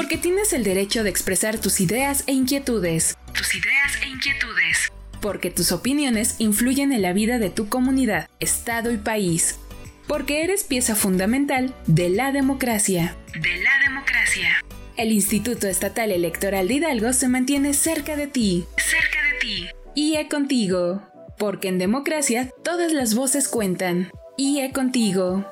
porque tienes el derecho de expresar tus ideas e inquietudes. Tus ideas e inquietudes. Porque tus opiniones influyen en la vida de tu comunidad, estado y país. Porque eres pieza fundamental de la democracia. De la democracia. El Instituto Estatal Electoral de Hidalgo se mantiene cerca de ti. Cerca de ti. IE contigo. Porque en democracia todas las voces cuentan. IE contigo.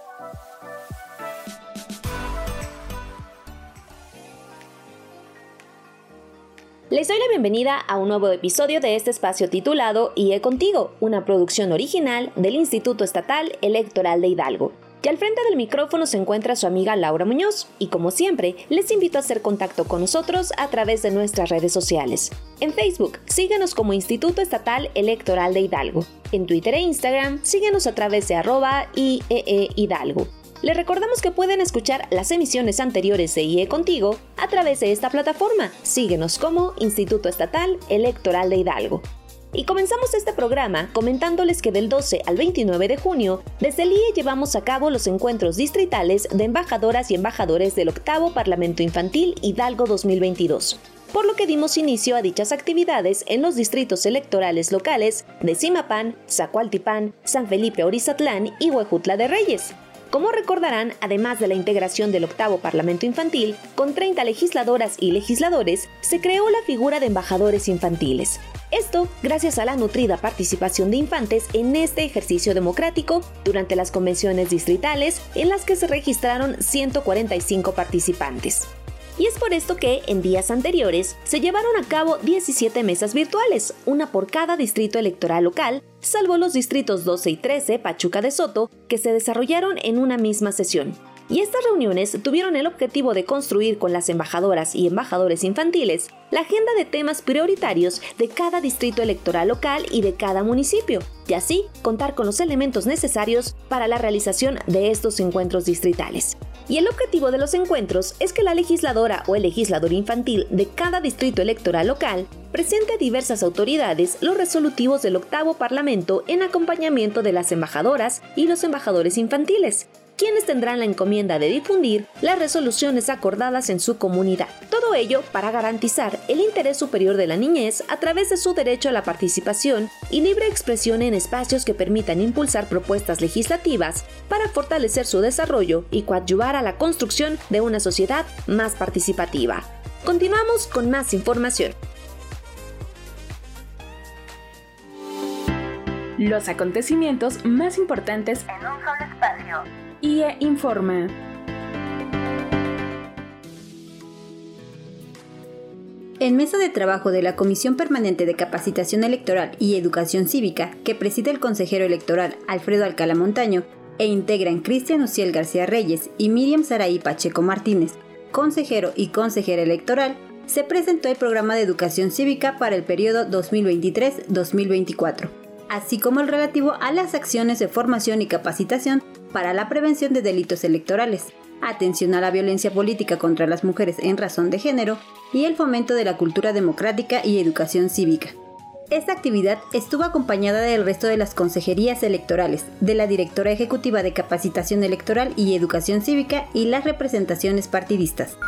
Les doy la bienvenida a un nuevo episodio de este espacio titulado IE Contigo, una producción original del Instituto Estatal Electoral de Hidalgo. Y al frente del micrófono se encuentra su amiga Laura Muñoz, y como siempre, les invito a hacer contacto con nosotros a través de nuestras redes sociales. En Facebook, síguenos como Instituto Estatal Electoral de Hidalgo. En Twitter e Instagram, síguenos a través de arroba IEE Hidalgo. Les recordamos que pueden escuchar las emisiones anteriores de IE Contigo a través de esta plataforma. Síguenos como Instituto Estatal Electoral de Hidalgo. Y comenzamos este programa comentándoles que del 12 al 29 de junio, desde el IE llevamos a cabo los encuentros distritales de embajadoras y embajadores del octavo Parlamento Infantil Hidalgo 2022 por lo que dimos inicio a dichas actividades en los distritos electorales locales de Simapán, Zacualtipán, San Felipe Orizatlán y Huejutla de Reyes, como recordarán, además de la integración del octavo Parlamento Infantil, con 30 legisladoras y legisladores, se creó la figura de embajadores infantiles. Esto gracias a la nutrida participación de infantes en este ejercicio democrático durante las convenciones distritales en las que se registraron 145 participantes. Y es por esto que, en días anteriores, se llevaron a cabo 17 mesas virtuales, una por cada distrito electoral local, salvo los distritos 12 y 13, Pachuca de Soto, que se desarrollaron en una misma sesión. Y estas reuniones tuvieron el objetivo de construir con las embajadoras y embajadores infantiles la agenda de temas prioritarios de cada distrito electoral local y de cada municipio, y así contar con los elementos necesarios para la realización de estos encuentros distritales. Y el objetivo de los encuentros es que la legisladora o el legislador infantil de cada distrito electoral local presente a diversas autoridades los resolutivos del octavo Parlamento en acompañamiento de las embajadoras y los embajadores infantiles, quienes tendrán la encomienda de difundir las resoluciones acordadas en su comunidad. Todo ello para garantizar el interés superior de la niñez a través de su derecho a la participación y libre expresión en espacios que permitan impulsar propuestas legislativas para fortalecer su desarrollo y coadyuvar a la construcción de una sociedad más participativa. Continuamos con más información. Los acontecimientos más importantes en un solo espacio. IE Informa. En mesa de trabajo de la Comisión Permanente de Capacitación Electoral y Educación Cívica, que preside el consejero electoral Alfredo Alcala Montaño, e integran Cristian Uciel García Reyes y Miriam Saraí Pacheco Martínez, consejero y consejera electoral, se presentó el programa de educación cívica para el periodo 2023-2024, así como el relativo a las acciones de formación y capacitación para la prevención de delitos electorales, atención a la violencia política contra las mujeres en razón de género y el fomento de la cultura democrática y educación cívica. Esta actividad estuvo acompañada del resto de las consejerías electorales, de la Directora Ejecutiva de Capacitación Electoral y Educación Cívica y las representaciones partidistas.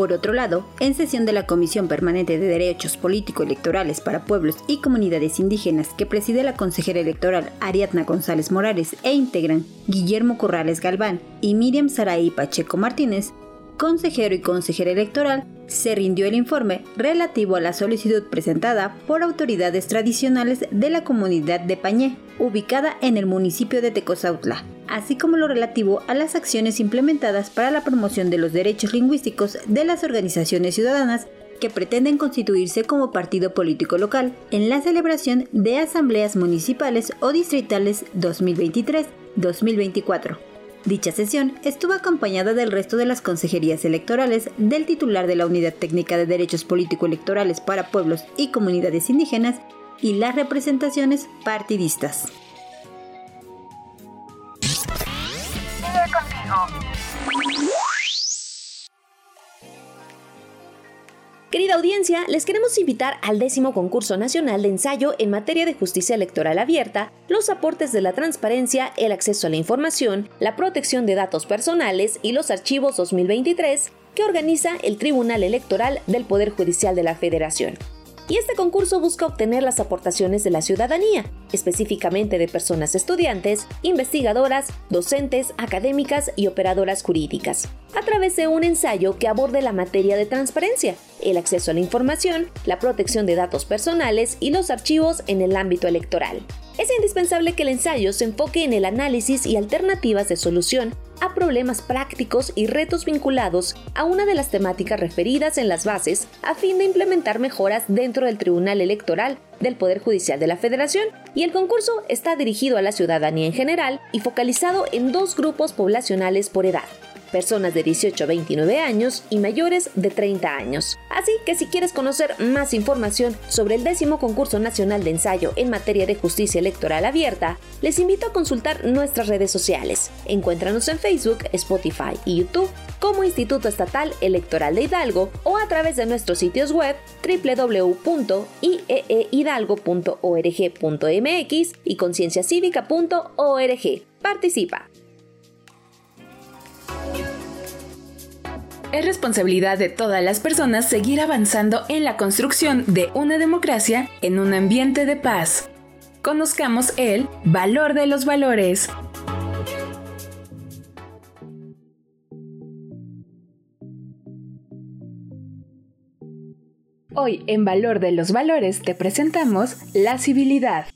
Por otro lado, en sesión de la Comisión Permanente de Derechos Político-Electorales para Pueblos y Comunidades Indígenas que preside la consejera electoral Ariadna González Morales e integran Guillermo Corrales Galván y Miriam Saraí Pacheco Martínez, consejero y consejera electoral, se rindió el informe relativo a la solicitud presentada por autoridades tradicionales de la comunidad de Pañé, ubicada en el municipio de Tecozautla, así como lo relativo a las acciones implementadas para la promoción de los derechos lingüísticos de las organizaciones ciudadanas que pretenden constituirse como partido político local en la celebración de asambleas municipales o distritales 2023-2024 Dicha sesión estuvo acompañada del resto de las consejerías electorales, del titular de la Unidad Técnica de Derechos Político-Electorales para Pueblos y Comunidades Indígenas y las representaciones partidistas. Querida audiencia, les queremos invitar al décimo concurso nacional de ensayo en materia de justicia electoral abierta, los aportes de la transparencia, el acceso a la información, la protección de datos personales y los archivos 2023, que organiza el Tribunal Electoral del Poder Judicial de la Federación y este concurso busca obtener las aportaciones de la ciudadanía, específicamente de personas estudiantes, investigadoras, docentes, académicas y operadoras jurídicas, a través de un ensayo que aborde la materia de transparencia, el acceso a la información, la protección de datos personales y los archivos en el ámbito electoral. Es indispensable que el ensayo se enfoque en el análisis y alternativas de solución a problemas prácticos y retos vinculados a una de las temáticas referidas en las bases a fin de implementar mejoras dentro del Tribunal Electoral del Poder Judicial de la Federación. Y el concurso está dirigido a la ciudadanía en general y focalizado en dos grupos poblacionales por edad, personas de 18 a 29 años y mayores de 30 años. Así que si quieres conocer más información sobre el décimo concurso nacional de ensayo en materia de justicia electoral abierta, les invito a consultar nuestras redes sociales. Encuéntranos en Facebook, Spotify y YouTube como Instituto Estatal Electoral de Hidalgo o a través de nuestros sitios web www.ieehidalgo.org.mx y concienciacívica.org. Participa. Es responsabilidad de todas las personas seguir avanzando en la construcción de una democracia en un ambiente de paz. Conozcamos el valor de los valores. Hoy en Valor de los Valores te presentamos la civilidad.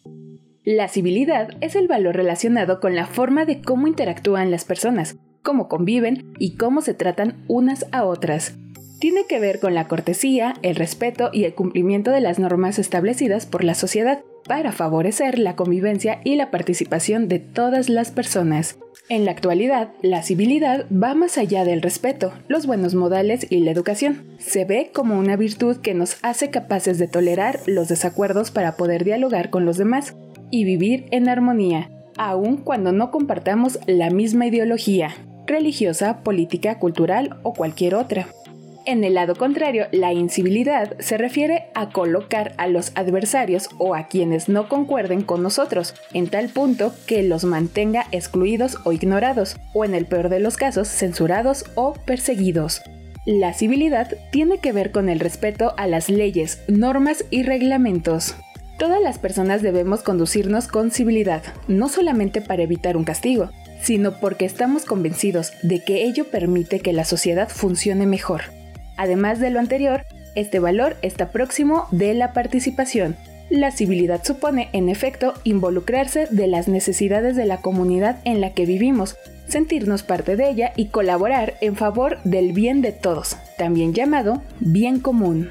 La civilidad es el valor relacionado con la forma de cómo interactúan las personas, cómo conviven y cómo se tratan unas a otras. Tiene que ver con la cortesía, el respeto y el cumplimiento de las normas establecidas por la sociedad para favorecer la convivencia y la participación de todas las personas. En la actualidad, la civilidad va más allá del respeto, los buenos modales y la educación. Se ve como una virtud que nos hace capaces de tolerar los desacuerdos para poder dialogar con los demás y vivir en armonía, aun cuando no compartamos la misma ideología religiosa, política, cultural o cualquier otra. En el lado contrario, la incivilidad se refiere a colocar a los adversarios o a quienes no concuerden con nosotros, en tal punto que los mantenga excluidos o ignorados, o en el peor de los casos, censurados o perseguidos. La civilidad tiene que ver con el respeto a las leyes, normas y reglamentos. Todas las personas debemos conducirnos con civilidad, no solamente para evitar un castigo, sino porque estamos convencidos de que ello permite que la sociedad funcione mejor. Además de lo anterior, este valor está próximo de la participación. La civilidad supone, en efecto, involucrarse de las necesidades de la comunidad en la que vivimos, sentirnos parte de ella y colaborar en favor del bien de todos, también llamado bien común.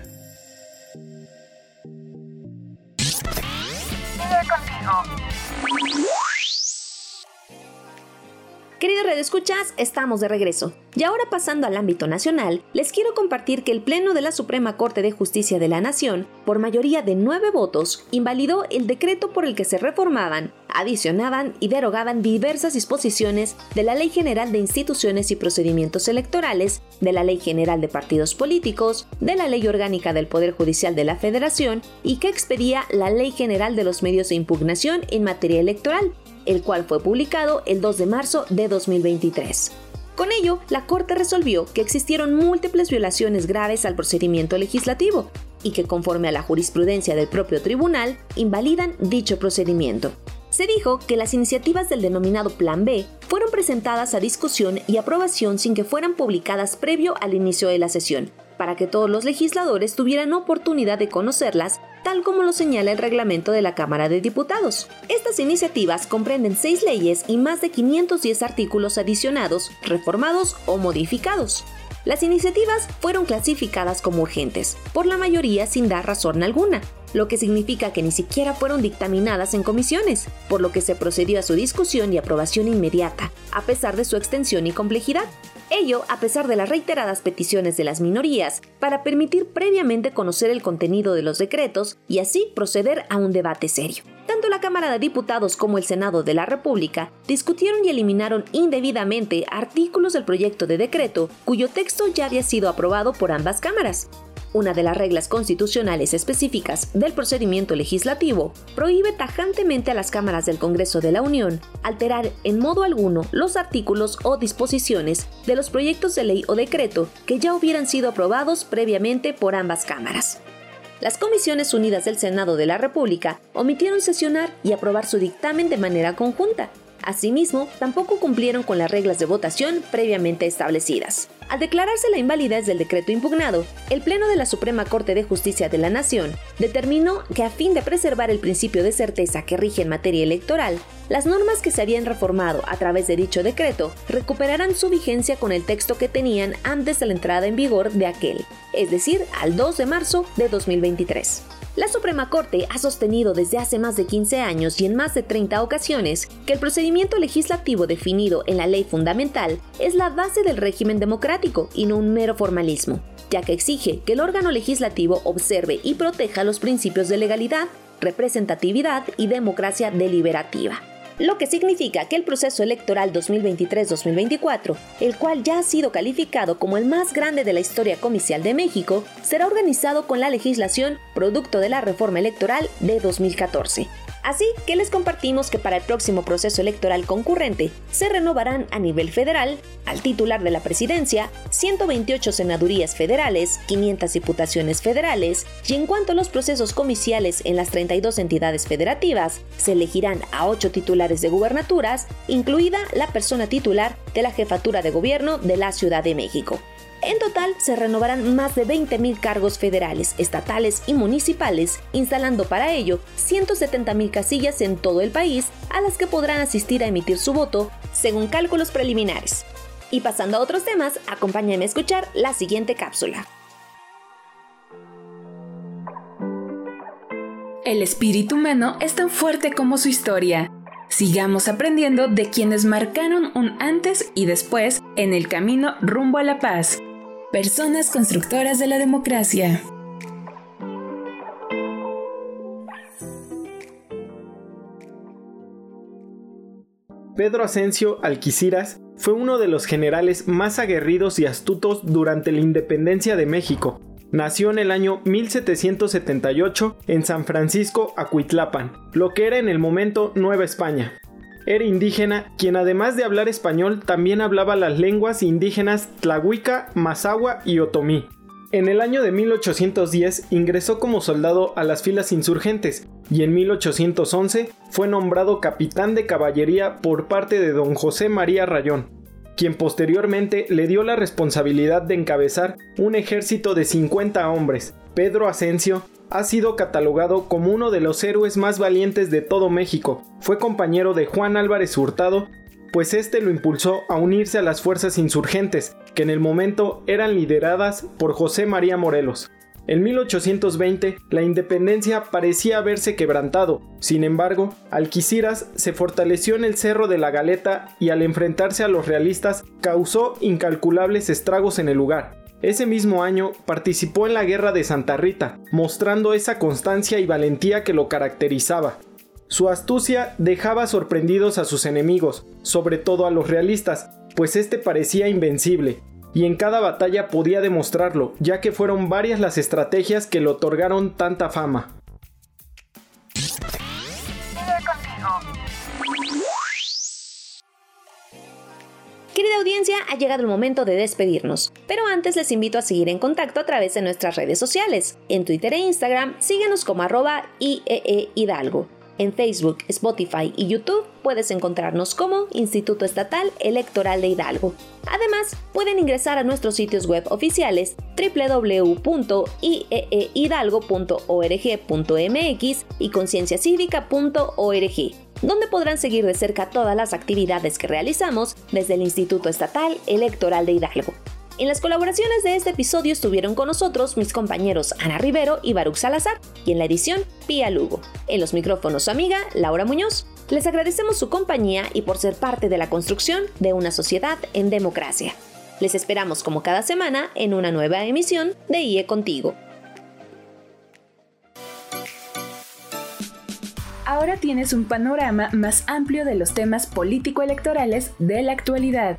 Queridos redescuchas, estamos de regreso. Y ahora pasando al ámbito nacional, les quiero compartir que el Pleno de la Suprema Corte de Justicia de la Nación, por mayoría de nueve votos, invalidó el decreto por el que se reformaban, adicionaban y derogaban diversas disposiciones de la Ley General de Instituciones y Procedimientos Electorales, de la Ley General de Partidos Políticos, de la Ley Orgánica del Poder Judicial de la Federación y que expedía la Ley General de los Medios de Impugnación en materia electoral, el cual fue publicado el 2 de marzo de 2023. Con ello, la Corte resolvió que existieron múltiples violaciones graves al procedimiento legislativo y que conforme a la jurisprudencia del propio tribunal, invalidan dicho procedimiento. Se dijo que las iniciativas del denominado Plan B fueron presentadas a discusión y aprobación sin que fueran publicadas previo al inicio de la sesión, para que todos los legisladores tuvieran oportunidad de conocerlas tal como lo señala el reglamento de la Cámara de Diputados. Estas iniciativas comprenden seis leyes y más de 510 artículos adicionados, reformados o modificados. Las iniciativas fueron clasificadas como urgentes, por la mayoría sin dar razón alguna, lo que significa que ni siquiera fueron dictaminadas en comisiones, por lo que se procedió a su discusión y aprobación inmediata, a pesar de su extensión y complejidad. Ello a pesar de las reiteradas peticiones de las minorías para permitir previamente conocer el contenido de los decretos y así proceder a un debate serio. Tanto la Cámara de Diputados como el Senado de la República discutieron y eliminaron indebidamente artículos del proyecto de decreto cuyo texto ya había sido aprobado por ambas cámaras. una de las reglas constitucionales específicas del procedimiento legislativo, prohíbe tajantemente a las cámaras del Congreso de la Unión alterar en modo alguno los artículos o disposiciones de los proyectos de ley o decreto que ya hubieran sido aprobados previamente por ambas cámaras. Las Comisiones Unidas del Senado de la República omitieron sesionar y aprobar su dictamen de manera conjunta, Asimismo, tampoco cumplieron con las reglas de votación previamente establecidas. Al declararse la invalidez del decreto impugnado, el Pleno de la Suprema Corte de Justicia de la Nación determinó que a fin de preservar el principio de certeza que rige en materia electoral, las normas que se habían reformado a través de dicho decreto recuperarán su vigencia con el texto que tenían antes de la entrada en vigor de aquel, es decir, al 2 de marzo de 2023. La Suprema Corte ha sostenido desde hace más de 15 años y en más de 30 ocasiones que el procedimiento legislativo definido en la ley fundamental es la base del régimen democrático y no un mero formalismo, ya que exige que el órgano legislativo observe y proteja los principios de legalidad, representatividad y democracia deliberativa lo que significa que el proceso electoral 2023-2024, el cual ya ha sido calificado como el más grande de la historia comicial de México, será organizado con la legislación producto de la reforma electoral de 2014. Así que les compartimos que para el próximo proceso electoral concurrente se renovarán a nivel federal al titular de la presidencia, 128 senadurías federales, 500 diputaciones federales y en cuanto a los procesos comiciales en las 32 entidades federativas, se elegirán a 8 titulares de gubernaturas, incluida la persona titular de la jefatura de gobierno de la Ciudad de México. En total, se renovarán más de 20.000 cargos federales, estatales y municipales, instalando para ello 170.000 casillas en todo el país a las que podrán asistir a emitir su voto, según cálculos preliminares. Y pasando a otros temas, acompáñenme a escuchar la siguiente cápsula. El espíritu humano es tan fuerte como su historia. Sigamos aprendiendo de quienes marcaron un antes y después en el camino rumbo a la paz. Personas constructoras de la democracia. Pedro Asensio Alquiciras fue uno de los generales más aguerridos y astutos durante la independencia de México. Nació en el año 1778 en San Francisco, Acuitlapan, lo que era en el momento Nueva España. Era indígena, quien además de hablar español también hablaba las lenguas indígenas tlahuica, mazahua y otomí. En el año de 1810 ingresó como soldado a las filas insurgentes y en 1811 fue nombrado capitán de caballería por parte de don José María Rayón, quien posteriormente le dio la responsabilidad de encabezar un ejército de 50 hombres. Pedro Asensio ha sido catalogado como uno de los héroes más valientes de todo México. Fue compañero de Juan Álvarez Hurtado, pues este lo impulsó a unirse a las fuerzas insurgentes, que en el momento eran lideradas por José María Morelos. En 1820, la independencia parecía haberse quebrantado, sin embargo, Alquiciras se fortaleció en el Cerro de la Galeta y al enfrentarse a los realistas causó incalculables estragos en el lugar. Ese mismo año participó en la Guerra de Santa Rita, mostrando esa constancia y valentía que lo caracterizaba. Su astucia dejaba sorprendidos a sus enemigos, sobre todo a los realistas, pues este parecía invencible, y en cada batalla podía demostrarlo, ya que fueron varias las estrategias que le otorgaron tanta fama. Querida audiencia, ha llegado el momento de despedirnos, pero antes les invito a seguir en contacto a través de nuestras redes sociales. En Twitter e Instagram, síguenos como arroba IEE Hidalgo. En Facebook, Spotify y YouTube puedes encontrarnos como Instituto Estatal Electoral de Hidalgo. Además, pueden ingresar a nuestros sitios web oficiales www.ieehidalgo.org.mx y concienciacívica.org donde podrán seguir de cerca todas las actividades que realizamos desde el Instituto Estatal Electoral de Hidalgo. En las colaboraciones de este episodio estuvieron con nosotros mis compañeros Ana Rivero y Baruch Salazar, y en la edición Pía Lugo. En los micrófonos su amiga Laura Muñoz. Les agradecemos su compañía y por ser parte de la construcción de una sociedad en democracia. Les esperamos como cada semana en una nueva emisión de IE Contigo. Ahora tienes un panorama más amplio de los temas político-electorales de la actualidad.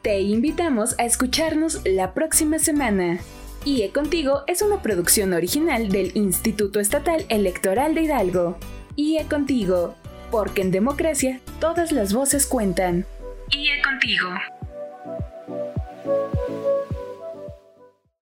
Te invitamos a escucharnos la próxima semana. IE Contigo es una producción original del Instituto Estatal Electoral de Hidalgo. IE Contigo, porque en democracia todas las voces cuentan. IE Contigo.